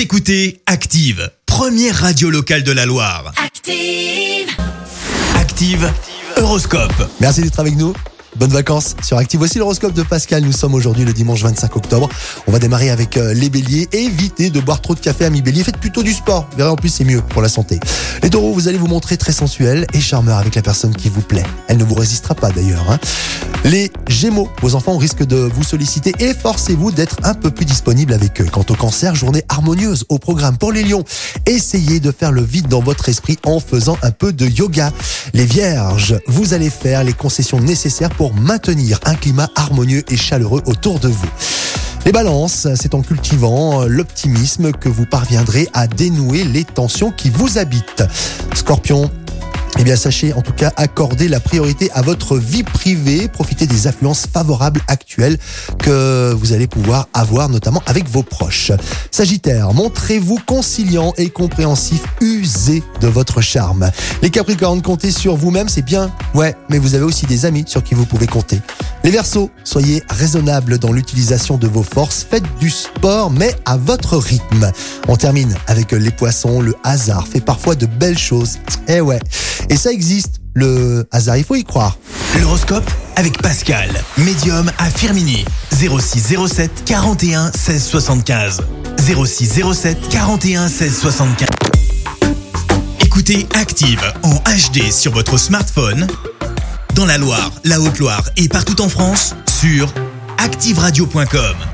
Vous écoutez Active, première radio locale de la Loire. Active. Active, Horoscope. Merci d'être avec nous. Bonnes vacances sur Active. Voici l'horoscope de Pascal. Nous sommes aujourd'hui le dimanche 25 octobre. On va démarrer avec euh, les béliers. Évitez de boire trop de café à mi-bélier. Faites plutôt du sport. Vous verrez en plus, c'est mieux pour la santé. Les taureaux, vous allez vous montrer très sensuel et charmeur avec la personne qui vous plaît. Elle ne vous résistera pas d'ailleurs. hein. Les gémeaux, vos enfants risquent de vous solliciter. Efforcez-vous d'être un peu plus disponible avec eux. Quant au cancer, journée harmonieuse au programme pour les lions. Essayez de faire le vide dans votre esprit en faisant un peu de yoga. Les vierges, vous allez faire les concessions nécessaires pour maintenir un climat harmonieux et chaleureux autour de vous. Les balances, c'est en cultivant l'optimisme que vous parviendrez à dénouer les tensions qui vous habitent. Scorpion, eh bien, sachez en tout cas accorder la priorité à votre vie privée, profitez des affluences favorables actuelles que vous allez pouvoir avoir, notamment avec vos proches. Sagittaire, montrez-vous conciliant et compréhensif, usez de votre charme. Les Capricornes, comptez sur vous-même, c'est bien, ouais, mais vous avez aussi des amis sur qui vous pouvez compter. Les Verseaux, soyez raisonnables dans l'utilisation de vos forces, faites du sport, mais à votre rythme. On termine avec les Poissons, le hasard fait parfois de belles choses. Eh ouais. Et ça existe, le hasard, il faut y croire. L'horoscope avec Pascal, médium à Firmini. 06 07 41 16 75. 06 07 41 16 75. Écoutez Active en HD sur votre smartphone, dans la Loire, la Haute-Loire et partout en France, sur activeradio.com.